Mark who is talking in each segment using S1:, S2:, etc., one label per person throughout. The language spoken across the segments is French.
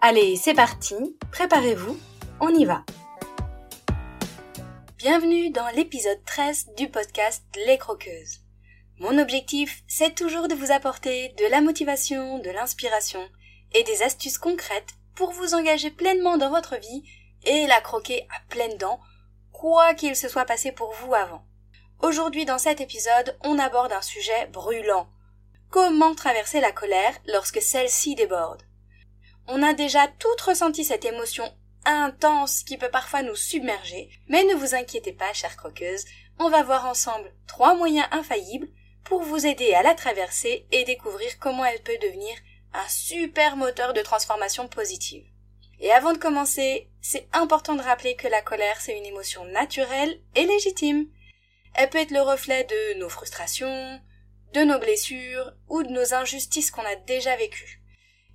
S1: Allez, c'est parti, préparez-vous, on y va. Bienvenue dans l'épisode 13 du podcast Les Croqueuses. Mon objectif, c'est toujours de vous apporter de la motivation, de l'inspiration et des astuces concrètes pour vous engager pleinement dans votre vie et la croquer à pleines dents, quoi qu'il se soit passé pour vous avant. Aujourd'hui dans cet épisode, on aborde un sujet brûlant. Comment traverser la colère lorsque celle-ci déborde? On a déjà toutes ressenti cette émotion intense qui peut parfois nous submerger, mais ne vous inquiétez pas, chère croqueuse, on va voir ensemble trois moyens infaillibles pour vous aider à la traverser et découvrir comment elle peut devenir un super moteur de transformation positive. Et avant de commencer, c'est important de rappeler que la colère, c'est une émotion naturelle et légitime. Elle peut être le reflet de nos frustrations, de nos blessures ou de nos injustices qu'on a déjà vécues.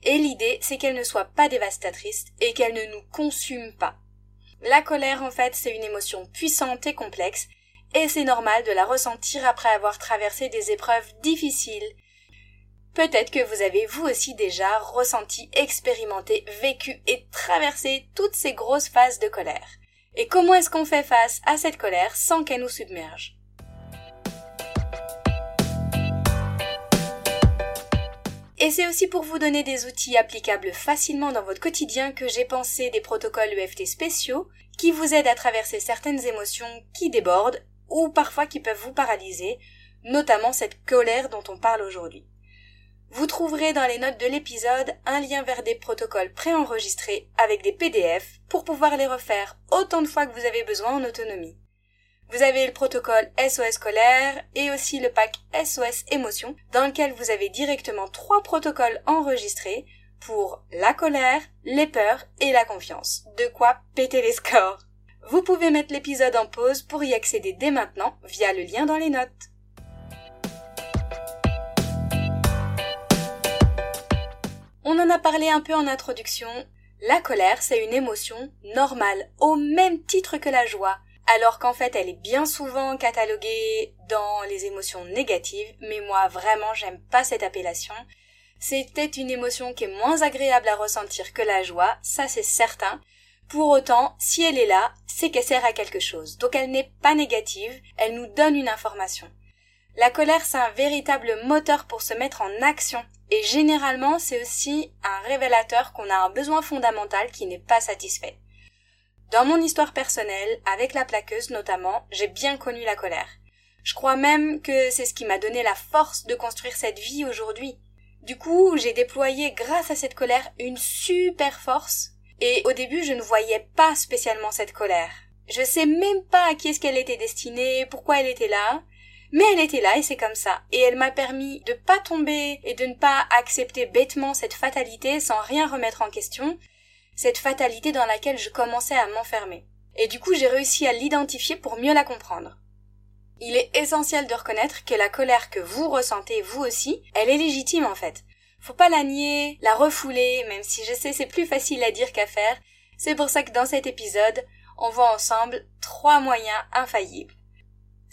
S1: Et l'idée, c'est qu'elle ne soit pas dévastatrice et qu'elle ne nous consume pas. La colère, en fait, c'est une émotion puissante et complexe, et c'est normal de la ressentir après avoir traversé des épreuves difficiles. Peut-être que vous avez vous aussi déjà ressenti, expérimenté, vécu et traversé toutes ces grosses phases de colère. Et comment est-ce qu'on fait face à cette colère sans qu'elle nous submerge? Et c'est aussi pour vous donner des outils applicables facilement dans votre quotidien que j'ai pensé des protocoles EFT spéciaux qui vous aident à traverser certaines émotions qui débordent ou parfois qui peuvent vous paralyser, notamment cette colère dont on parle aujourd'hui. Vous trouverez dans les notes de l'épisode un lien vers des protocoles préenregistrés avec des PDF pour pouvoir les refaire autant de fois que vous avez besoin en autonomie. Vous avez le protocole SOS scolaire et aussi le pack SOS émotion dans lequel vous avez directement trois protocoles enregistrés pour la colère, les peurs et la confiance. De quoi péter les scores. Vous pouvez mettre l'épisode en pause pour y accéder dès maintenant via le lien dans les notes. On en a parlé un peu en introduction. La colère, c'est une émotion normale, au même titre que la joie, alors qu'en fait elle est bien souvent cataloguée dans les émotions négatives, mais moi vraiment j'aime pas cette appellation. C'est peut-être une émotion qui est moins agréable à ressentir que la joie, ça c'est certain. Pour autant, si elle est là, c'est qu'elle sert à quelque chose. Donc elle n'est pas négative, elle nous donne une information. La colère, c'est un véritable moteur pour se mettre en action. Et généralement, c'est aussi un révélateur qu'on a un besoin fondamental qui n'est pas satisfait. Dans mon histoire personnelle, avec la plaqueuse notamment, j'ai bien connu la colère. Je crois même que c'est ce qui m'a donné la force de construire cette vie aujourd'hui. Du coup, j'ai déployé grâce à cette colère une super force, et au début je ne voyais pas spécialement cette colère. Je sais même pas à qui est-ce qu'elle était destinée, pourquoi elle était là, mais elle était là et c'est comme ça. Et elle m'a permis de pas tomber et de ne pas accepter bêtement cette fatalité sans rien remettre en question, cette fatalité dans laquelle je commençais à m'enfermer. Et du coup j'ai réussi à l'identifier pour mieux la comprendre. Il est essentiel de reconnaître que la colère que vous ressentez vous aussi, elle est légitime en fait. Faut pas la nier, la refouler, même si je sais c'est plus facile à dire qu'à faire. C'est pour ça que dans cet épisode, on voit ensemble trois moyens infaillibles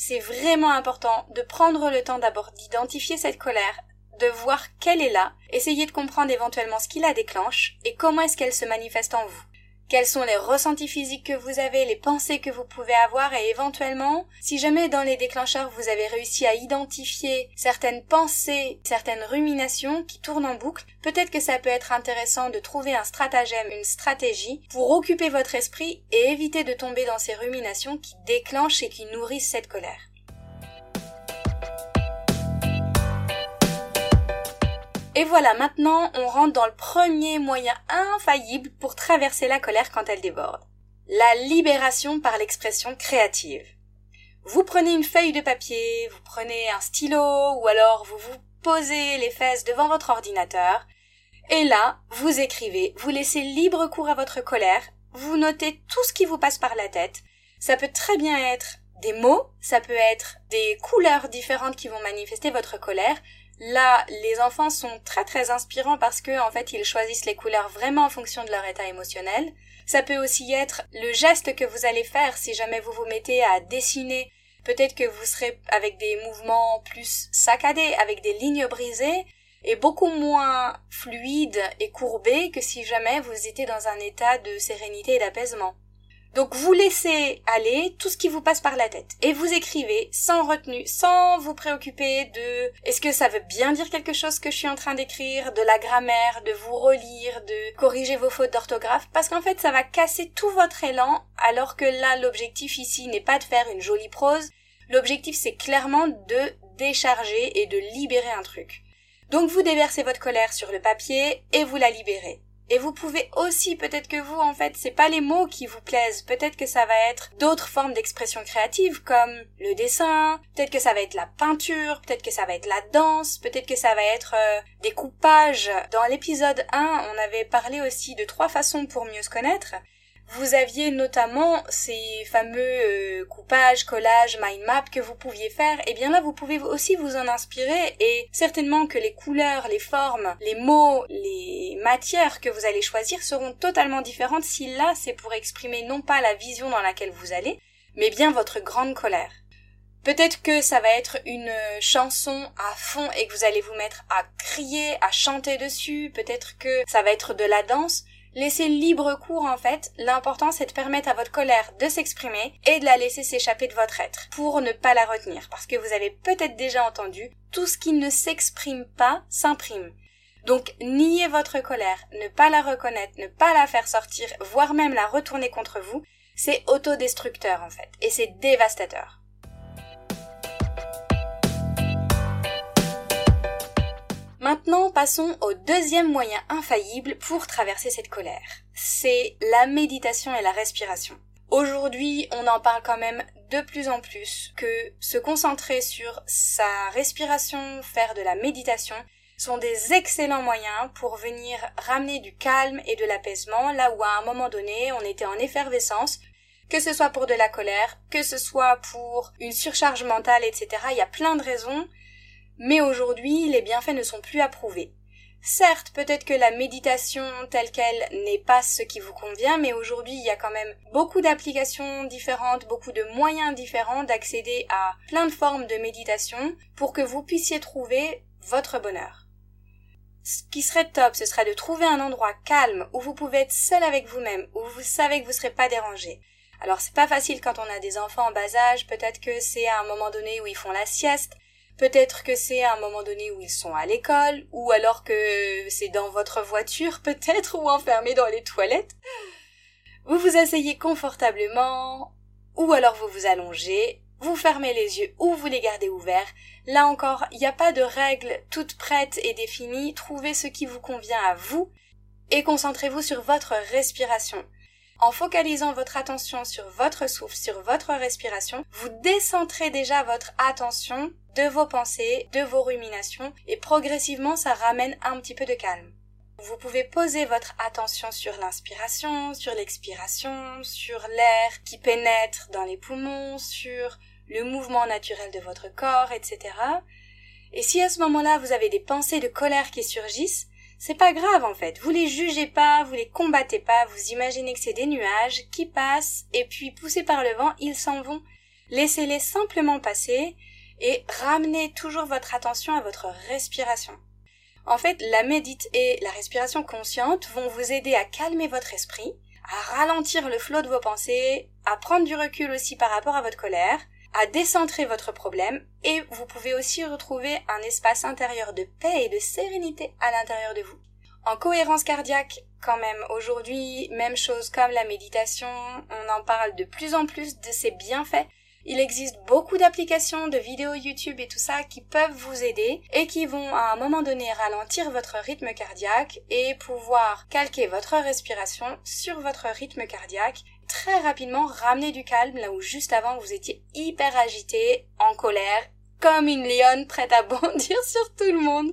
S1: c'est vraiment important de prendre le temps d'abord d'identifier cette colère, de voir qu'elle est là, essayer de comprendre éventuellement ce qui la déclenche et comment est-ce qu'elle se manifeste en vous quels sont les ressentis physiques que vous avez, les pensées que vous pouvez avoir et éventuellement, si jamais dans les déclencheurs vous avez réussi à identifier certaines pensées, certaines ruminations qui tournent en boucle, peut-être que ça peut être intéressant de trouver un stratagème, une stratégie pour occuper votre esprit et éviter de tomber dans ces ruminations qui déclenchent et qui nourrissent cette colère. Et voilà, maintenant on rentre dans le premier moyen infaillible pour traverser la colère quand elle déborde. La libération par l'expression créative. Vous prenez une feuille de papier, vous prenez un stylo ou alors vous vous posez les fesses devant votre ordinateur Et là, vous écrivez, vous laissez libre cours à votre colère, vous notez tout ce qui vous passe par la tête. Ça peut très bien être des mots, ça peut être des couleurs différentes qui vont manifester votre colère. Là, les enfants sont très très inspirants parce que en fait, ils choisissent les couleurs vraiment en fonction de leur état émotionnel. Ça peut aussi être le geste que vous allez faire si jamais vous vous mettez à dessiner. Peut-être que vous serez avec des mouvements plus saccadés, avec des lignes brisées, et beaucoup moins fluides et courbés que si jamais vous étiez dans un état de sérénité et d'apaisement. Donc vous laissez aller tout ce qui vous passe par la tête et vous écrivez sans retenue, sans vous préoccuper de est-ce que ça veut bien dire quelque chose que je suis en train d'écrire, de la grammaire, de vous relire, de corriger vos fautes d'orthographe? Parce qu'en fait ça va casser tout votre élan alors que là l'objectif ici n'est pas de faire une jolie prose, l'objectif c'est clairement de décharger et de libérer un truc. Donc vous déversez votre colère sur le papier et vous la libérez. Et vous pouvez aussi, peut-être que vous, en fait, c'est pas les mots qui vous plaisent, peut-être que ça va être d'autres formes d'expression créative comme le dessin, peut-être que ça va être la peinture, peut-être que ça va être la danse, peut-être que ça va être euh, des coupages. Dans l'épisode 1, on avait parlé aussi de trois façons pour mieux se connaître. Vous aviez notamment ces fameux euh, coupages, collages, mind map que vous pouviez faire. Et eh bien là, vous pouvez aussi vous en inspirer et certainement que les couleurs, les formes, les mots, les matières que vous allez choisir seront totalement différentes si là c'est pour exprimer non pas la vision dans laquelle vous allez, mais bien votre grande colère. Peut-être que ça va être une chanson à fond et que vous allez vous mettre à crier, à chanter dessus. Peut-être que ça va être de la danse. Laissez libre cours en fait, l'important c'est de permettre à votre colère de s'exprimer et de la laisser s'échapper de votre être pour ne pas la retenir parce que vous avez peut-être déjà entendu tout ce qui ne s'exprime pas s'imprime. Donc nier votre colère, ne pas la reconnaître, ne pas la faire sortir, voire même la retourner contre vous, c'est autodestructeur en fait et c'est dévastateur. Maintenant, passons au deuxième moyen infaillible pour traverser cette colère. C'est la méditation et la respiration. Aujourd'hui, on en parle quand même de plus en plus que se concentrer sur sa respiration, faire de la méditation, sont des excellents moyens pour venir ramener du calme et de l'apaisement là où à un moment donné on était en effervescence, que ce soit pour de la colère, que ce soit pour une surcharge mentale, etc. Il y a plein de raisons mais aujourd'hui, les bienfaits ne sont plus approuvés. Certes, peut-être que la méditation telle qu'elle n'est pas ce qui vous convient, mais aujourd'hui, il y a quand même beaucoup d'applications différentes, beaucoup de moyens différents d'accéder à plein de formes de méditation pour que vous puissiez trouver votre bonheur. Ce qui serait top, ce serait de trouver un endroit calme où vous pouvez être seul avec vous-même, où vous savez que vous ne serez pas dérangé. Alors c'est pas facile quand on a des enfants en bas âge, peut-être que c'est à un moment donné où ils font la sieste, Peut-être que c'est à un moment donné où ils sont à l'école, ou alors que c'est dans votre voiture peut-être, ou enfermé dans les toilettes. Vous vous asseyez confortablement, ou alors vous vous allongez, vous fermez les yeux ou vous les gardez ouverts. Là encore, il n'y a pas de règles toutes prêtes et définies. Trouvez ce qui vous convient à vous et concentrez-vous sur votre respiration. En focalisant votre attention sur votre souffle, sur votre respiration, vous décentrez déjà votre attention de vos pensées, de vos ruminations, et progressivement ça ramène un petit peu de calme. Vous pouvez poser votre attention sur l'inspiration, sur l'expiration, sur l'air qui pénètre dans les poumons, sur le mouvement naturel de votre corps, etc. Et si à ce moment-là vous avez des pensées de colère qui surgissent, c'est pas grave en fait. Vous les jugez pas, vous les combattez pas, vous imaginez que c'est des nuages qui passent et puis poussés par le vent, ils s'en vont. Laissez-les simplement passer et ramenez toujours votre attention à votre respiration. En fait, la médite et la respiration consciente vont vous aider à calmer votre esprit, à ralentir le flot de vos pensées, à prendre du recul aussi par rapport à votre colère, à décentrer votre problème et vous pouvez aussi retrouver un espace intérieur de paix et de sérénité à l'intérieur de vous. En cohérence cardiaque, quand même, aujourd'hui, même chose comme la méditation, on en parle de plus en plus de ses bienfaits. Il existe beaucoup d'applications, de vidéos YouTube et tout ça qui peuvent vous aider et qui vont à un moment donné ralentir votre rythme cardiaque et pouvoir calquer votre respiration sur votre rythme cardiaque très rapidement ramener du calme là où juste avant vous étiez hyper agité, en colère, comme une lionne prête à bondir sur tout le monde.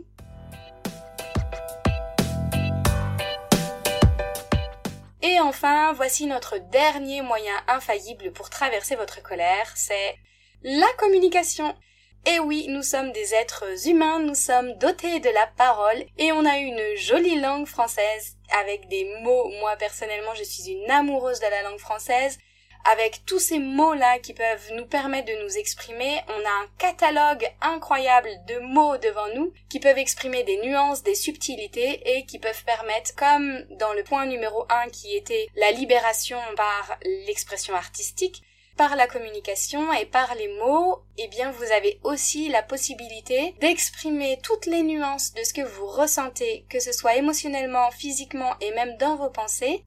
S1: Et enfin, voici notre dernier moyen infaillible pour traverser votre colère, c'est la communication. Et oui, nous sommes des êtres humains, nous sommes dotés de la parole et on a une jolie langue française avec des mots. Moi personnellement, je suis une amoureuse de la langue française. Avec tous ces mots-là qui peuvent nous permettre de nous exprimer, on a un catalogue incroyable de mots devant nous qui peuvent exprimer des nuances, des subtilités et qui peuvent permettre, comme dans le point numéro 1 qui était la libération par l'expression artistique, par la communication et par les mots, eh bien vous avez aussi la possibilité d'exprimer toutes les nuances de ce que vous ressentez, que ce soit émotionnellement, physiquement et même dans vos pensées.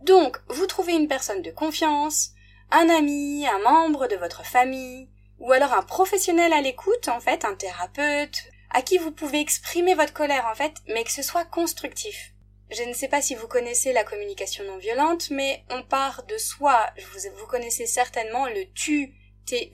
S1: Donc, vous trouvez une personne de confiance, un ami, un membre de votre famille, ou alors un professionnel à l'écoute, en fait, un thérapeute, à qui vous pouvez exprimer votre colère, en fait, mais que ce soit constructif. Je ne sais pas si vous connaissez la communication non violente, mais on part de soi. Vous, vous connaissez certainement le tu, tu,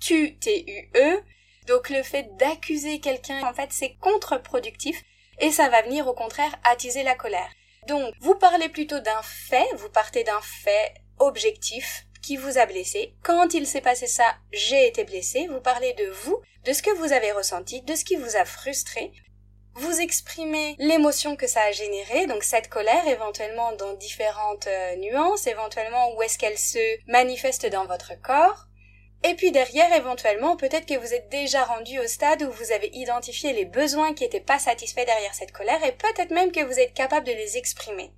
S1: tu, tu-e. Donc le fait d'accuser quelqu'un, en fait, c'est contre-productif et ça va venir au contraire attiser la colère. Donc, vous parlez plutôt d'un fait, vous partez d'un fait objectif qui vous a blessé. Quand il s'est passé ça, j'ai été blessé. Vous parlez de vous, de ce que vous avez ressenti, de ce qui vous a frustré vous exprimez l'émotion que ça a généré, donc cette colère éventuellement dans différentes euh, nuances, éventuellement où est-ce qu'elle se manifeste dans votre corps. Et puis derrière, éventuellement, peut-être que vous êtes déjà rendu au stade où vous avez identifié les besoins qui n'étaient pas satisfaits derrière cette colère et peut-être même que vous êtes capable de les exprimer.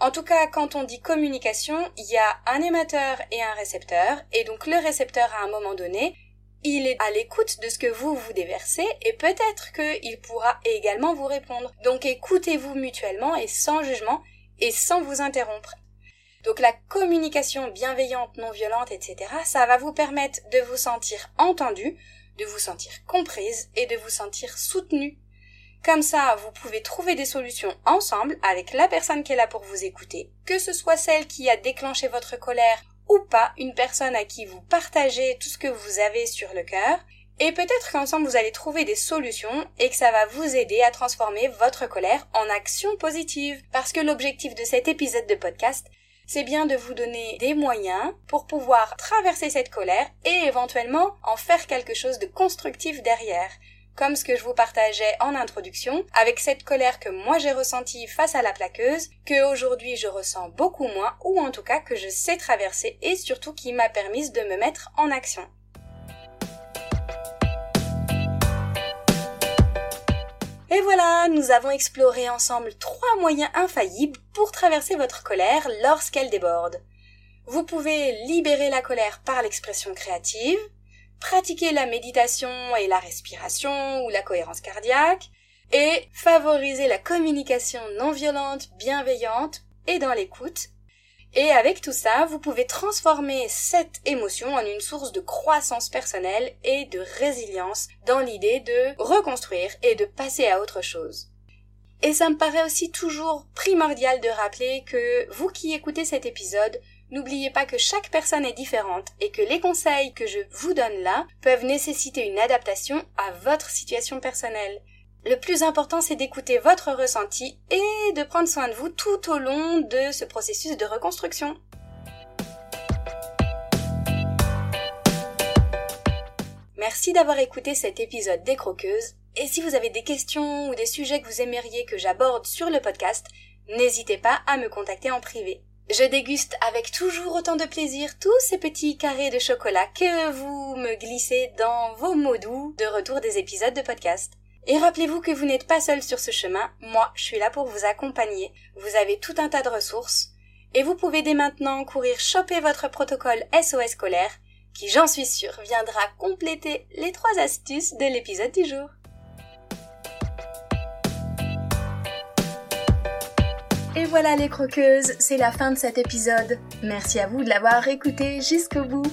S1: En tout cas, quand on dit communication, il y a un émetteur et un récepteur, et donc le récepteur à un moment donné il est à l'écoute de ce que vous vous déversez et peut-être qu'il pourra également vous répondre. Donc écoutez-vous mutuellement et sans jugement et sans vous interrompre. Donc la communication bienveillante, non violente, etc., ça va vous permettre de vous sentir entendu, de vous sentir comprise et de vous sentir soutenu. Comme ça, vous pouvez trouver des solutions ensemble avec la personne qui est là pour vous écouter, que ce soit celle qui a déclenché votre colère ou pas une personne à qui vous partagez tout ce que vous avez sur le cœur et peut-être qu'ensemble vous allez trouver des solutions et que ça va vous aider à transformer votre colère en action positive. Parce que l'objectif de cet épisode de podcast, c'est bien de vous donner des moyens pour pouvoir traverser cette colère et éventuellement en faire quelque chose de constructif derrière comme ce que je vous partageais en introduction, avec cette colère que moi j'ai ressentie face à la plaqueuse, que aujourd'hui je ressens beaucoup moins, ou en tout cas que je sais traverser et surtout qui m'a permis de me mettre en action. Et voilà, nous avons exploré ensemble trois moyens infaillibles pour traverser votre colère lorsqu'elle déborde. Vous pouvez libérer la colère par l'expression créative, pratiquer la méditation et la respiration ou la cohérence cardiaque, et favoriser la communication non violente, bienveillante et dans l'écoute. Et avec tout ça, vous pouvez transformer cette émotion en une source de croissance personnelle et de résilience dans l'idée de reconstruire et de passer à autre chose. Et ça me paraît aussi toujours primordial de rappeler que vous qui écoutez cet épisode, N'oubliez pas que chaque personne est différente et que les conseils que je vous donne là peuvent nécessiter une adaptation à votre situation personnelle. Le plus important, c'est d'écouter votre ressenti et de prendre soin de vous tout au long de ce processus de reconstruction. Merci d'avoir écouté cet épisode des Croqueuses. Et si vous avez des questions ou des sujets que vous aimeriez que j'aborde sur le podcast, n'hésitez pas à me contacter en privé. Je déguste avec toujours autant de plaisir tous ces petits carrés de chocolat que vous me glissez dans vos mots doux de retour des épisodes de podcast. Et rappelez-vous que vous n'êtes pas seul sur ce chemin, moi je suis là pour vous accompagner. Vous avez tout un tas de ressources. Et vous pouvez dès maintenant courir choper votre protocole SOS scolaire, qui j'en suis sûre viendra compléter les trois astuces de l'épisode du jour. Et voilà les croqueuses, c'est la fin de cet épisode. Merci à vous de l'avoir écouté jusqu'au bout.